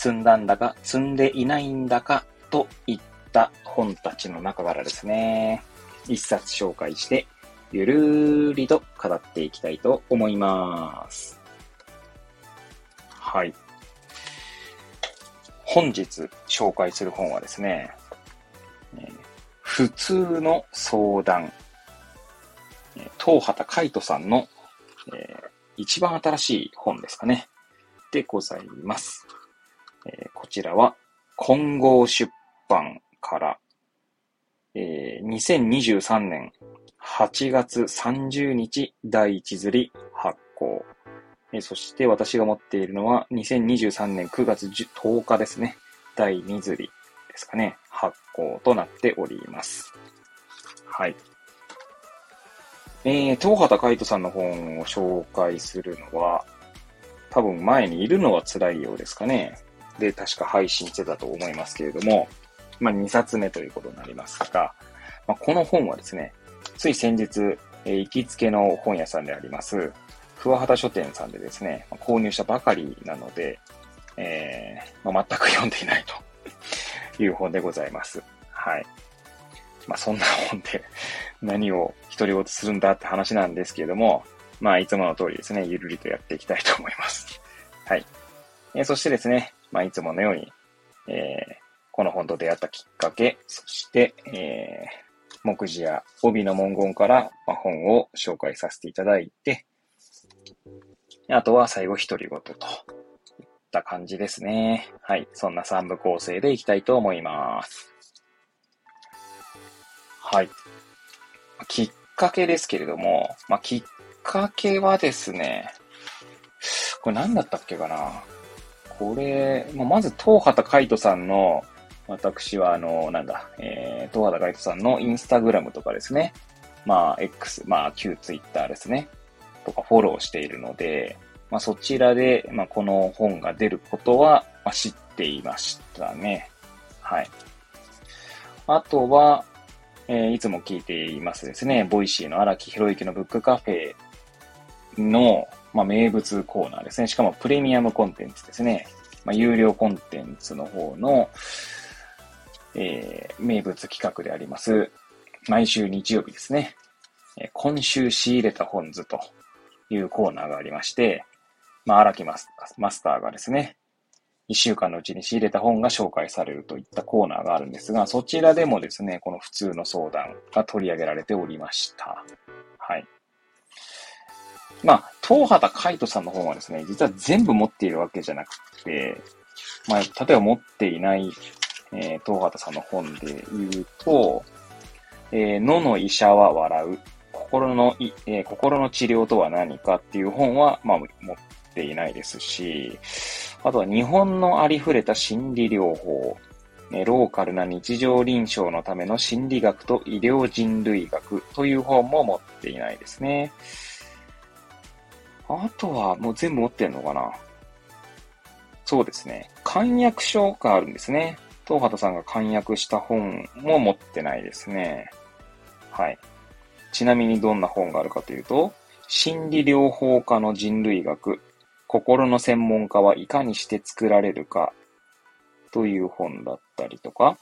積んだんだか積んでいないんだかといった本たちの中からですね、一冊紹介してゆるりと語っていきたいと思います。はい。本日紹介する本はですね、普通の相談、東畑海人さんの、えー、一番新しい本ですかね。でございます。えー、こちらは、混合出版から、えー、2023年8月30日第1釣り発行。えそして私が持っているのは2023年9月10日ですね。第2釣りですかね。発行となっております。はい。えー、東畑海人さんの本を紹介するのは、多分前にいるのは辛いようですかね。で、確か配信してたと思いますけれども、まあ2冊目ということになりますが、まあ、この本はですね、つい先日、えー、行きつけの本屋さんであります、桑畑書店さんでですね、購入したばかりなので、えー、まあ、全く読んでいないと いう本でございます。はい。まあ、そんな本で 何を独り言するんだって話なんですけれども、まあ、いつもの通りですね、ゆるりとやっていきたいと思います。はい。えー、そしてですね、まあ、いつものように、えー、この本と出会ったきっかけ、そして、えー、目次や帯の文言からまあ本を紹介させていただいて、あとは最後独り言といった感じですね。はい。そんな3部構成でいきたいと思います。はい。きっかけですけれども、まあ、きっかけはですね、これ何だったっけかなこれ、まず東畑海人さんの私は、あの、なんだ、えー、東畑海人さんのインスタグラムとかですね、まあ、X、まあ、旧ツイッターですね、とかフォローしているので、まあ、そちらで、まあ、この本が出ることは、まあ、知っていましたね。はい。あとは、えー、いつも聞いていますですね、 Voicy の荒木博行のブックカフェの、まあ、名物コーナーですね。しかもプレミアムコンテンツですね。まあ、有料コンテンツの方の、えー、名物企画であります、毎週日曜日ですね、えー、今週仕入れた本図というコーナーがありまして、まあ、荒木マスマスターがですね、一週間のうちに仕入れた本が紹介されるといったコーナーがあるんですが、そちらでもですね、この普通の相談が取り上げられておりました。はい。まあ、東畑海人さんの本はですね、実は全部持っているわけじゃなくて、まあ、例えば持っていないえー、東畑さんの本で言うと、えー、野の医者は笑う。心のい、えー、心の治療とは何かっていう本は、まあ、持っていないですし、あとは日本のありふれた心理療法、ね、ローカルな日常臨床のための心理学と医療人類学という本も持っていないですね。あとはもう全部持ってんのかな？そうですね。漢訳書があるんですね。東畑さんが簡約した本も持ってないですね。はい。ちなみにどんな本があるかというと、心理療法家の人類学、心の専門家はいかにして作られるかという本だったりとか、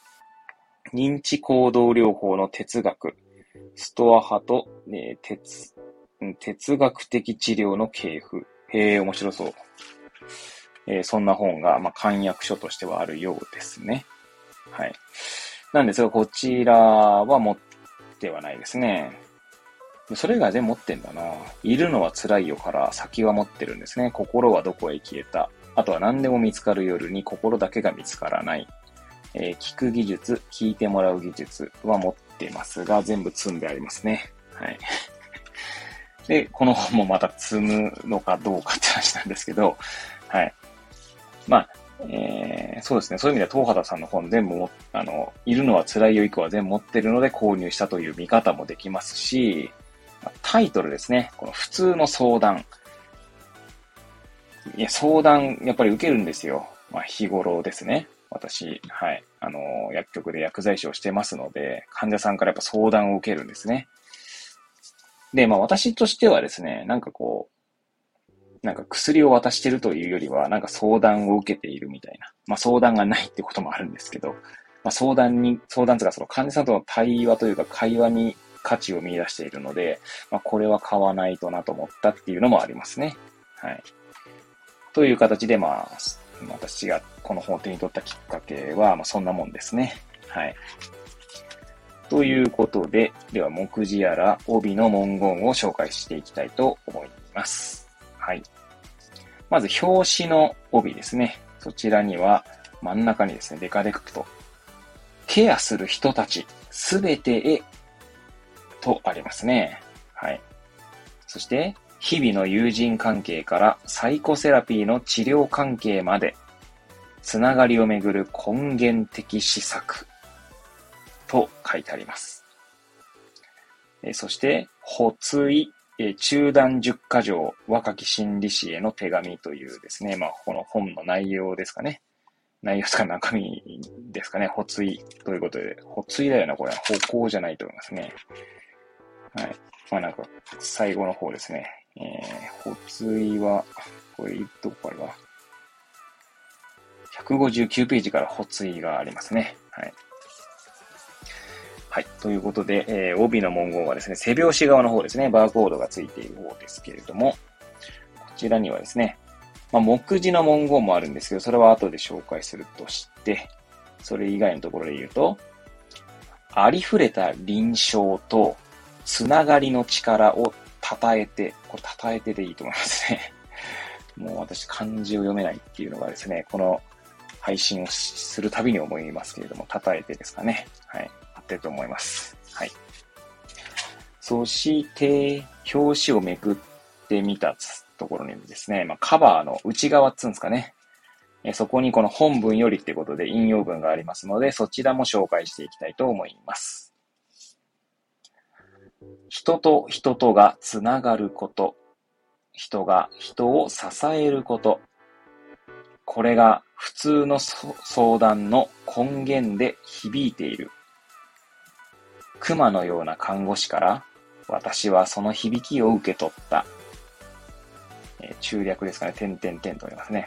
認知行動療法の哲学、ストア派と、ね、哲哲学的治療の系譜。へえ、面白そう。えー、そんな本が、まあ、簡約書としてはあるようですね。はい。なんですが、こちらは持ってはないですね。それ以外で持ってんだな。いるのは辛いよから先は持ってるんですね。心はどこへ消えた。あとは何でも見つかる夜に心だけが見つからない。えー、聞く技術、聞いてもらう技術は持ってますが、全部積んでありますね。はい。で、この本もまた積むのかどうかって話なんですけど、はい。まあ、えー、そうですね。そういう意味では、東畑さんの本全部も、あの、いるのは辛いよ以降は全部持ってるので購入したという見方もできますし、タイトルですね。この普通の相談。いや、相談、やっぱり受けるんですよ。まあ、日頃ですね。私、はい。あの、薬局で薬剤師をしてますので、患者さんからやっぱ相談を受けるんですね。で、まあ私としてはですね、なんかこう、なんか薬を渡してるというよりは、なんか相談を受けているみたいな。まあ相談がないってこともあるんですけど、まあ相談に、相談とかその患者さんとの対話というか会話に価値を見出しているので、まあこれは買わないとなと思ったっていうのもありますね。はい。という形で、まあ、私がこの本を手に取ったきっかけは、まあそんなもんですね。はい。ということで、では、目次やら帯の文言を紹介していきたいと思います。はい。まず、表紙の帯ですね。そちらには、真ん中にですね、デカデカと、ケアする人たち、すべてへ、とありますね。はい。そして、日々の友人関係からサイコセラピーの治療関係まで、つながりをめぐる根源的施策と書いてあります。えそして、ほつい、え中断十箇条若き心理師への手紙というですね、まあ、この本の内容ですかね。内容ですか中身ですかね。ほついということで、ほついだよな、これは。歩行じゃないと思いますね。はい。まあなんか、最後の方ですね。えー、ほついは、これ、どこからだ ?159 ページからほついがありますね。はい。はい。ということで、えー、帯の文言はですね、背表紙側の方ですね、バーコードがついている方ですけれども、こちらにはですね、まあ、目次の文言もあるんですけど、それは後で紹介するとして、それ以外のところで言うと、ありふれた臨床とつながりの力を称えて、これ称えてでいいと思いますね。もう私漢字を読めないっていうのがですね、この配信をするたびに思いますけれども、称えてですかね。はい。ってると思います。はい。そして、表紙をめくってみたところにですね、まあ、カバーの内側っつうんですかね。えそこにこの本文よりってことで引用文がありますので、そちらも紹介していきたいと思います。人と人とがつながること。人が人を支えること。これが普通の相談の根源で響いている。熊のような看護師から、私はその響きを受け取った。えー、中略ですかね。点々点とありますね。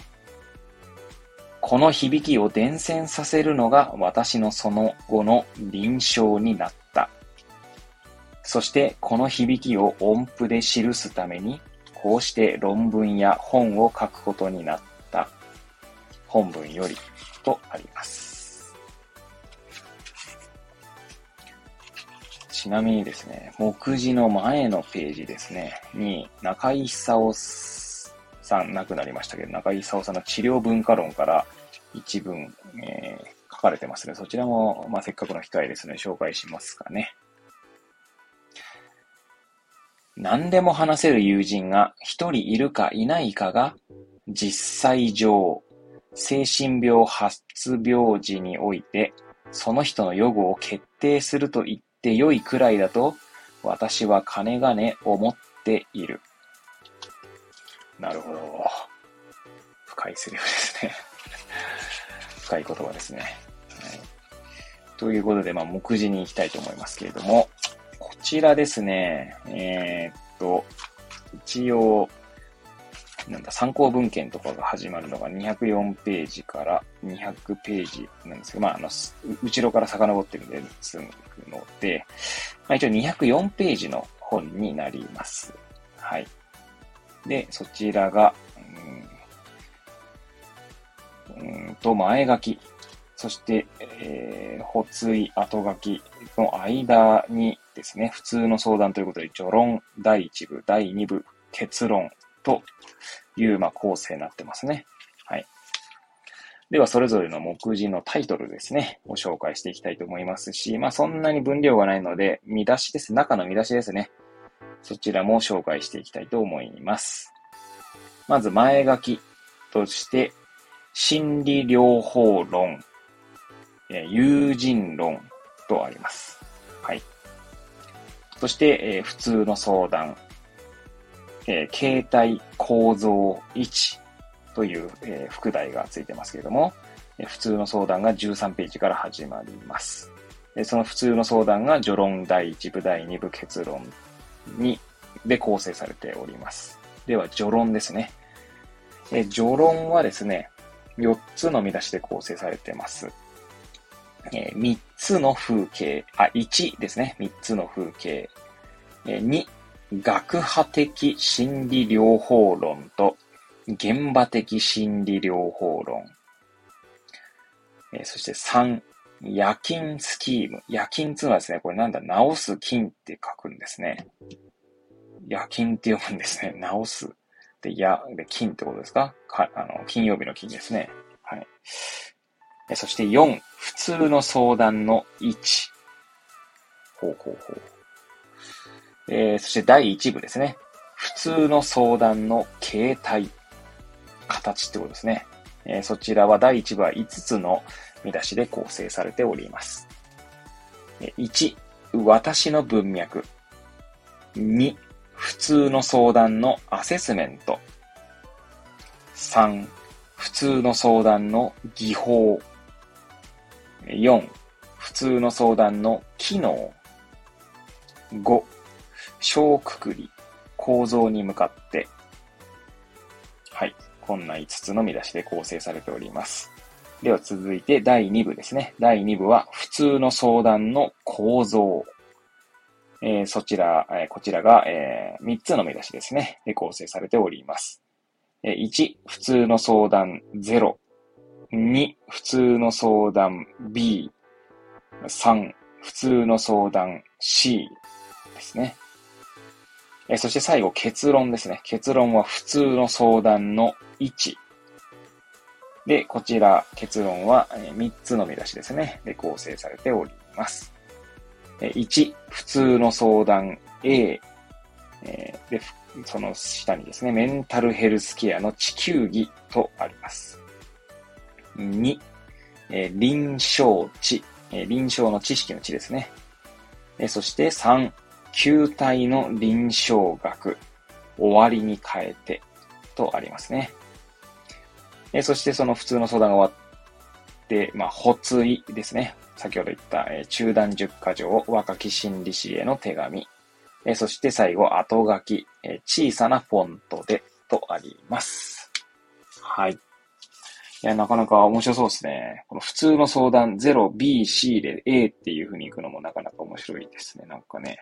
この響きを伝染させるのが私のその後の臨床になった。そしてこの響きを音符で記すために、こうして論文や本を書くことになった。本文よりとあります。ちなみにですね、目次の前のページですね、に、中井久夫さん、亡くなりましたけど、中井久夫さんの治療文化論から一文、えー、書かれてますね。そちらも、まあ、せっかくの機会ですね、紹介しますかね。何でも話せる友人が一人いるかいないかが、実際上、精神病発病時において、その人の予後を決定すると言って良いくらいだと、私は金がね思っている。なるほど。深いセリフですね。深い言葉ですね。はい、ということで、まあ、目次に行きたいと思いますけれども、こちらですね、えー、っと、一応、なんだ、参考文献とかが始まるのが204ページから200ページなんですけど、まあ、あの、後ろから遡ってるんで、済むので、まあ、一応204ページの本になります。はい。で、そちらが、うん、うんと、前書き。そして、えー、補追、後書きの間にですね、普通の相談ということで、序論、第1部、第2部、結論という、まあ、構成になってますね。はい。では、それぞれの目次のタイトルですね、を紹介していきたいと思いますし、まあ、そんなに分量がないので、見出しです。中の見出しですね。そちらも紹介していきたいと思います。まず、前書きとして、心理療法論、友人論とあります。はい。そして、え普通の相談、え携帯構造1という、え副題がついてますけれども、え普通の相談が13ページから始まります。その普通の相談が序論第1部第2部結論にで構成されております。では序論ですね。え序論はですね、4つの見出しで構成されてます。え3つの風景、あ、1ですね。3つの風景。え2、学派的心理療法論と現場的心理療法論。えそして3、夜勤スキーム。夜勤っていうのはですね、これなんだ、直す金って書くんですね。夜勤って読むんですね。直す。で、や、で、金ってことですか？か、あの、金曜日の金ですね。はい。そして4、普通の相談の1。ほうほうほう。えー、そして第1部ですね。普通の相談の形態。形ってことですね。えー、そちらは第1部は5つの見出しで構成されております。1、私の文脈。2、普通の相談のアセスメント。3、普通の相談の技法。4、普通の相談の機能。5、小くくり、構造に向かって。はい。こんな5つの見出しで構成されております。では続いて第2部ですね。第2部は普通の相談の構造。えー、そちら、えー、こちらが、えー、3つの見出しですね。で構成されております。えー、1、普通の相談0。2、普通の相談 B。3、普通の相談 C ですね。え、そして最後、結論ですね。結論は普通の相談の1。で、こちら、結論は3つの見出しですね。で、構成されております。1、普通の相談 A。えで、その下にですね、メンタルヘルスケアの地球儀とあります。2、え臨床知。臨床の知識の知ですね。えそして3、球体の臨床学。終わりに変えてとありますね。えそしてその普通の相談が終わって、まあ、補追ですね。先ほど言った、え中段10箇条、若き心理師への手紙。えそして最後、後書き、え小さなフォントでとあります。はい。いや、なかなか面白そうですね。この普通の相談0、B、C で A っていう風に行くのもなかなか面白いですね。なんかね、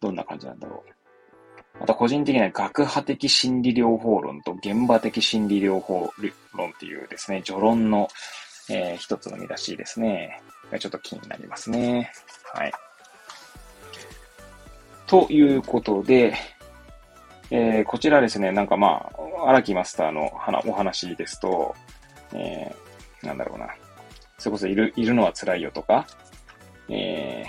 どんな感じなんだろう。また個人的には学派的心理療法論と現場的心理療法論っていうですね、序論の、えー、一つの見出しですね。ちょっと気になりますね。はい。ということで、えー、こちらですね、なんかまあ、荒木マスターのお話ですと、えー、なんだろうな。それこそいる、いるのは辛いよとか、え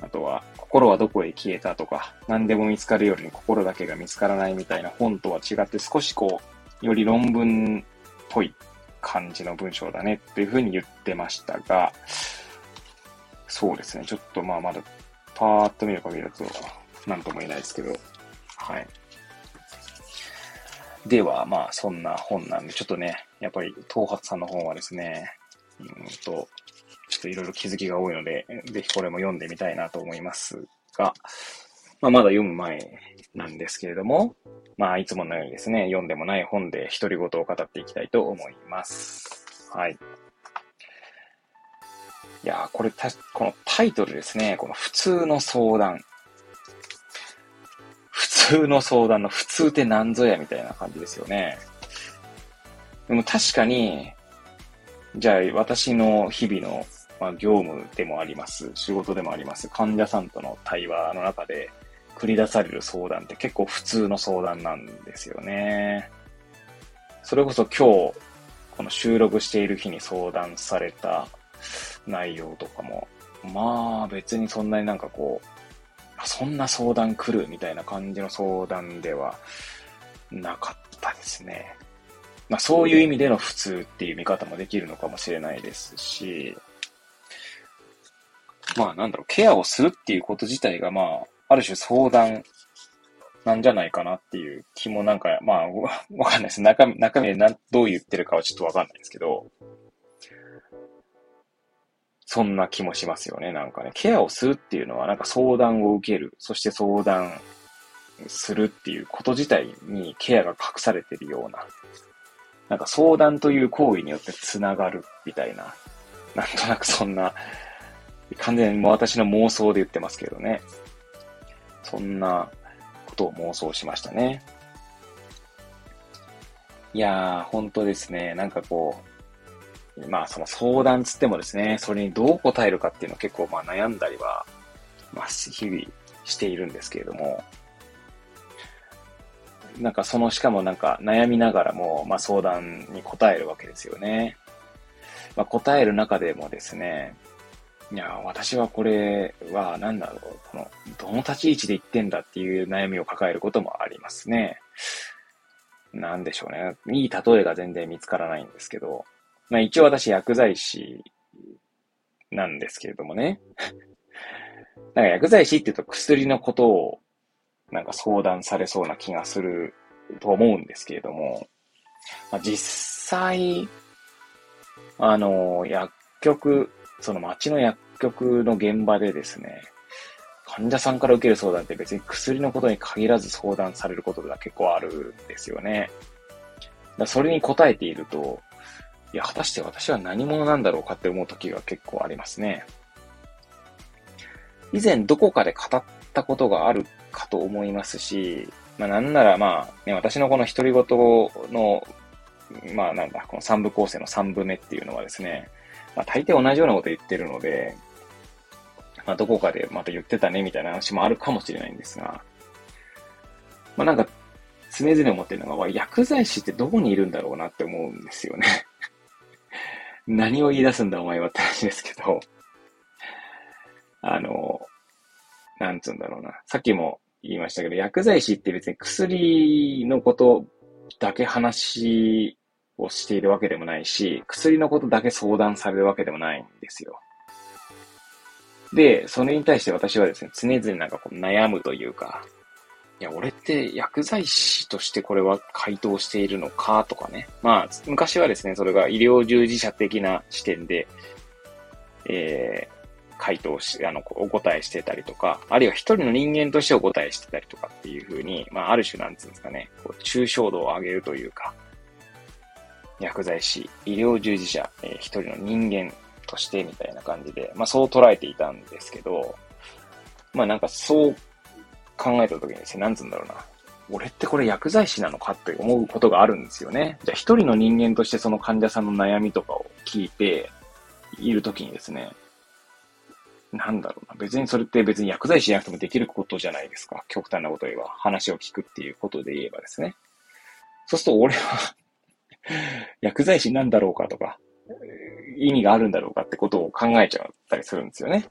ー、あとは、心はどこへ消えたとか、何でも見つかるように心だけが見つからないみたいな本とは違って少しこう、より論文っぽい感じの文章だねっていうふうに言ってましたが、そうですね。ちょっとまあまだパーッと見る限りだと何とも言えないですけど、はい。では、まあそんな本なんで、ちょっとね、やっぱり東発さんの本はですね、うんと、ちょっといろいろ気づきが多いので、ぜひこれも読んでみたいなと思いますが、まあ、まだ読む前なんですけれども、まあ、いつものようにですね、読んでもない本で独り言を語っていきたいと思います。はい。いやこれた、このタイトルですね、この普通の相談。普通の相談の普通って何ぞやみたいな感じですよね。でも確かに、じゃあ私の日々のまあ、業務でもあります、仕事でもあります、患者さんとの対話の中で繰り出される相談って結構普通の相談なんですよね。それこそ今日、この収録している日に相談された内容とかも、まあ別にそんなになんかこう、そんな相談来るみたいな感じの相談ではなかったですね。まあそういう意味での普通っていう見方もできるのかもしれないですし、まあなんだろう、ケアをするっていうこと自体がまあ、ある種相談なんじゃないかなっていう気もなんか、まあ、わかんないです。中身、中身でなどう言ってるかはちょっとわかんないですけど、そんな気もしますよね。なんかね、ケアをするっていうのは、なんか相談を受ける、そして相談するっていうこと自体にケアが隠されてるような、なんか相談という行為によって繋がるみたいな、なんとなくそんな、完全にもう私の妄想で言ってますけどね。そんなことを妄想しましたね。いやー、本当ですね。なんかこう、まあその相談つってもですね、それにどう答えるかっていうのを結構まあ悩んだりは、まあ日々しているんですけれども、なんかその、しかもなんか悩みながらも、まあ相談に答えるわけですよね。まあ答える中でもですね、いや、私はこれは何だろう、この、どの立ち位置で言ってんだっていう悩みを抱えることもありますね。なんでしょうね。いい例えが全然見つからないんですけど、まあ一応私薬剤師なんですけれどもね。なんか薬剤師って言うと薬のことをなんか相談されそうな気がすると思うんですけれども、まあ、実際、あの、薬局、その町の薬局の現場でですね、患者さんから受ける相談って別に薬のことに限らず相談されることが結構あるんですよね。だそれに答えていると、いや、果たして私は何者なんだろうかって思う時が結構ありますね。以前どこかで語ったことがあるかと思いますし、まあなんならまあ、ね、私のこの独り言の、まあなんだ、この三部構成の三部目っていうのはですね、まあ、大抵同じようなこと言ってるので、まあ、どこかでまた言ってたねみたいな話もあるかもしれないんですが、まあ、なんか、常々思ってるのが、薬剤師ってどこにいるんだろうなって思うんですよね何を言い出すんだお前はって話ですけど、あの、なんつうんだろうな。さっきも言いましたけど、薬剤師って別に薬のことだけ話をしているわけでもないし、薬のことだけ相談されるわけでもないんですよ。で、それに対して私はですね、常々なんかこう悩むというか、いや、俺って薬剤師としてこれは回答しているのかとかね。まあ、昔はですね、それが医療従事者的な視点で、えー、回答し、あの、お答えしてたりとか、あるいは一人の人間としてお答えしてたりとかっていうふうに、まあ、ある種なんつうんですかね、こう抽象度を上げるというか、薬剤師、医療従事者、えー、一人の人間としてみたいな感じで、まあそう捉えていたんですけど、まあなんかそう考えた時にですね、なんつうんだろうな。俺ってこれ薬剤師なのかって思うことがあるんですよね。じゃあ一人の人間としてその患者さんの悩みとかを聞いている時にですね、なんだろうな。別にそれって別に薬剤師じゃなくてもできることじゃないですか。極端なこと言えば。話を聞くっていうことで言えばですね。そうすると俺は 薬剤師なんだろうかとか、意味があるんだろうかってことを考えちゃったりするんですよね。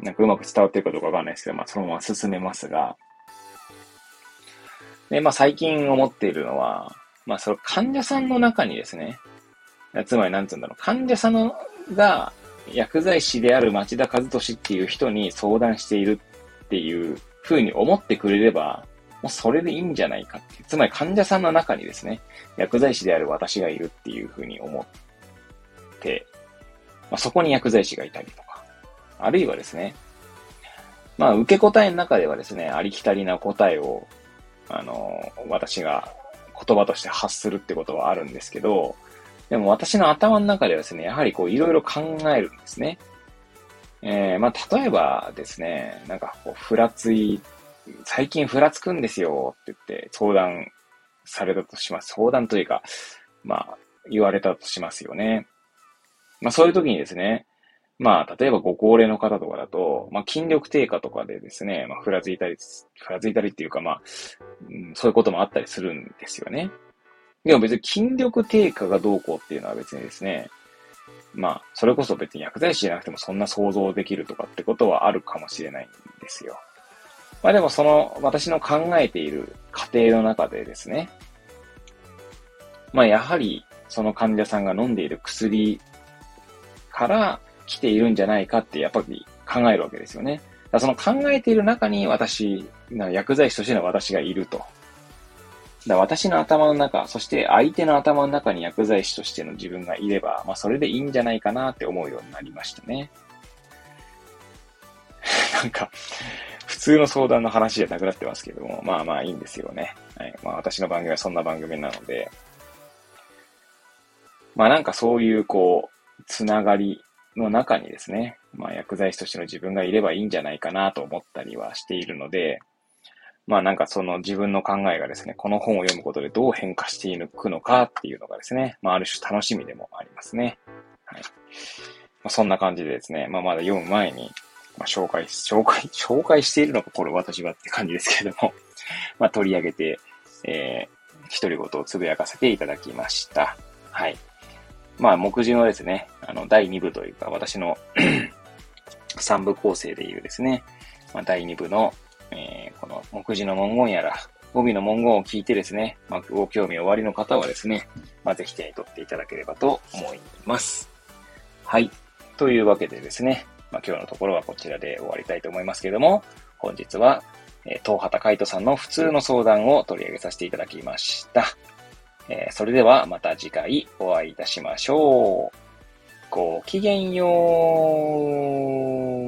なんかうまく伝わってるかどうかわかんないですけど、まあそのまま進めますが。で、まあ最近思っているのは、まあその患者さんの中にですね、つまりなんつうんだろう、患者さんのが薬剤師である町田和俊っていう人に相談しているっていう風に思ってくれれば、もうそれでいいんじゃないかって。つまり患者さんの中にですね、薬剤師である私がいるっていうふうに思って、まあ、そこに薬剤師がいたりとか、あるいはですね、まあ、受け答えの中ではですね、ありきたりな答えを、あの、私が言葉として発するってことはあるんですけど、でも私の頭の中ではですね、やはりこういろいろ考えるんですね。えー、まあ、例えばですね、なんかこう、ふらつい最近ふらつくんですよって言って相談されたとします。相談というか、まあ、言われたとしますよね。まあそういう時にですね、まあ、例えばご高齢の方とかだと、まあ、筋力低下とかでですね、まあ、ふらついたり、ふらついたりっていうか、まあ、うん、そういうこともあったりするんですよね。でも別に筋力低下がどうこうっていうのは別にですね、まあ、それこそ別に薬剤師じゃなくてもそんな想像できるとかってことはあるかもしれないんですよ。まあでもその私の考えている過程の中でですね、まあやはりその患者さんが飲んでいる薬から来ているんじゃないかってやっぱり考えるわけですよね。だその考えている中に私、薬剤師としての私がいると。だ私の頭の中、そして相手の頭の中に薬剤師としての自分がいれば、まあそれでいいんじゃないかなって思うようになりましたね。なんか、普通の相談の話じゃなくなってますけども、まあまあいいんですよね。はい。まあ私の番組はそんな番組なので、まあなんかそういうこう、つながりの中にですね、まあ薬剤師としての自分がいればいいんじゃないかなと思ったりはしているので、まあなんかその自分の考えがですね、この本を読むことでどう変化していくのかっていうのがですね、まあある種楽しみでもありますね。はい。まあ、そんな感じでですね、まあまだ読む前に、まあ紹介、紹介、紹介しているのかこれ私はって感じですけれども、まあ取り上げて、えー、独り言をつぶやかせていただきました。はい。まあ目次のですね、あの第2部というか私の 3部構成でいうですね、まあ、第2部のえー、この目次の文言やら、語尾の文言を聞いてですね、まあ、ご興味おありの方はですね、まあ、ぜひ手に取っていただければと思います。はい。というわけでですね、まあ、今日のところはこちらで終わりたいと思いますけれども、本日は、えー、東畑海人さんの普通の相談を取り上げさせていただきました。えー、それではまた次回お会いいたしましょう。ごきげんよう。